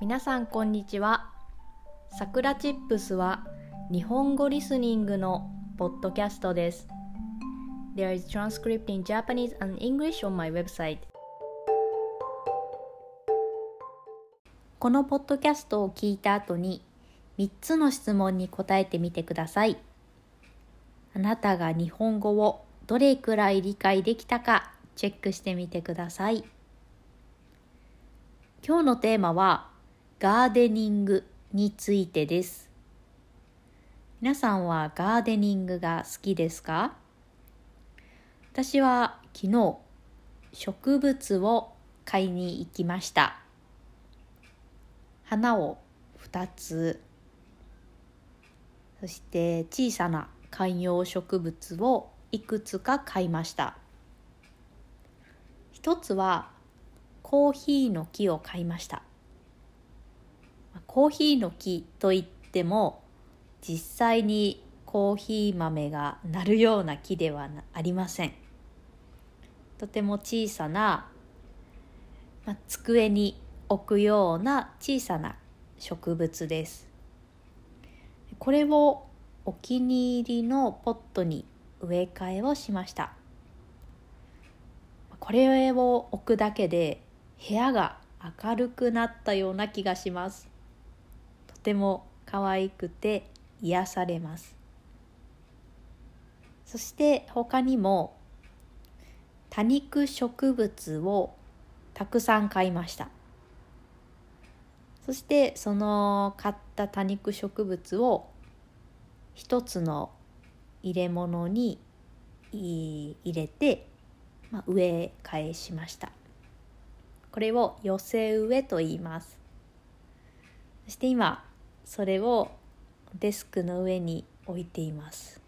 皆さんこんにちは。さくらチップスは日本語リスニングのポッドキャストです。There is transcript in Japanese and English on my website. このポッドキャストを聞いた後に3つの質問に答えてみてください。あなたが日本語をどれくらい理解できたかチェックしてみてください。今日のテーマはガーデニングについてです。皆さんはガーデニングが好きですか？私は昨日植物を買いに行きました。花を2つ、そして小さな観葉植物をいくつか買いました。一つはコーヒーの木を買いましたコーヒーの木といっても実際にコーヒー豆がなるような木ではありません。とても小さな、まあ、机に置くような小さな植物です。これをお気に入りのポットに植え替えをしました。これを置くだけで部屋が明るくなったような気がします。ても可愛くて癒されます。そして他にも多肉植物をたくさん買いました。そしてその買った多肉植物を一つの入れ物に入れて、まあ、植え替えしました。これを寄せ植えと言います。そして今それをデスクの上に置いています。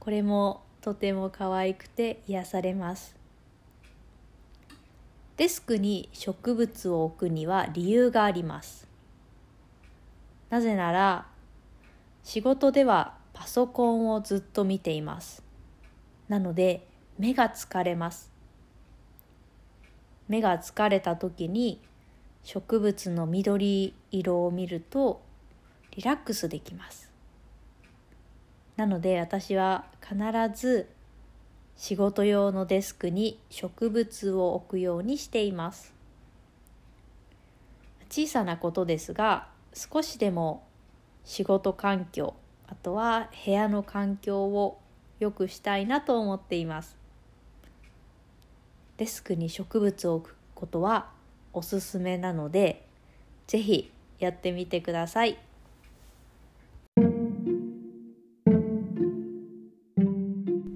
これもとても可愛くて癒されます。デスクに植物を置くには理由があります。なぜなら仕事ではパソコンをずっと見ています。なので目が疲れます。目が疲れた時に植物の緑色を見るとリラックスできます。なので私は必ず仕事用のデスクに植物を置くようにしています。小さなことですが少しでも仕事環境あとは部屋の環境を良くしたいなと思っています。デスクに植物を置くことはおすすめなのでぜひやってみてください。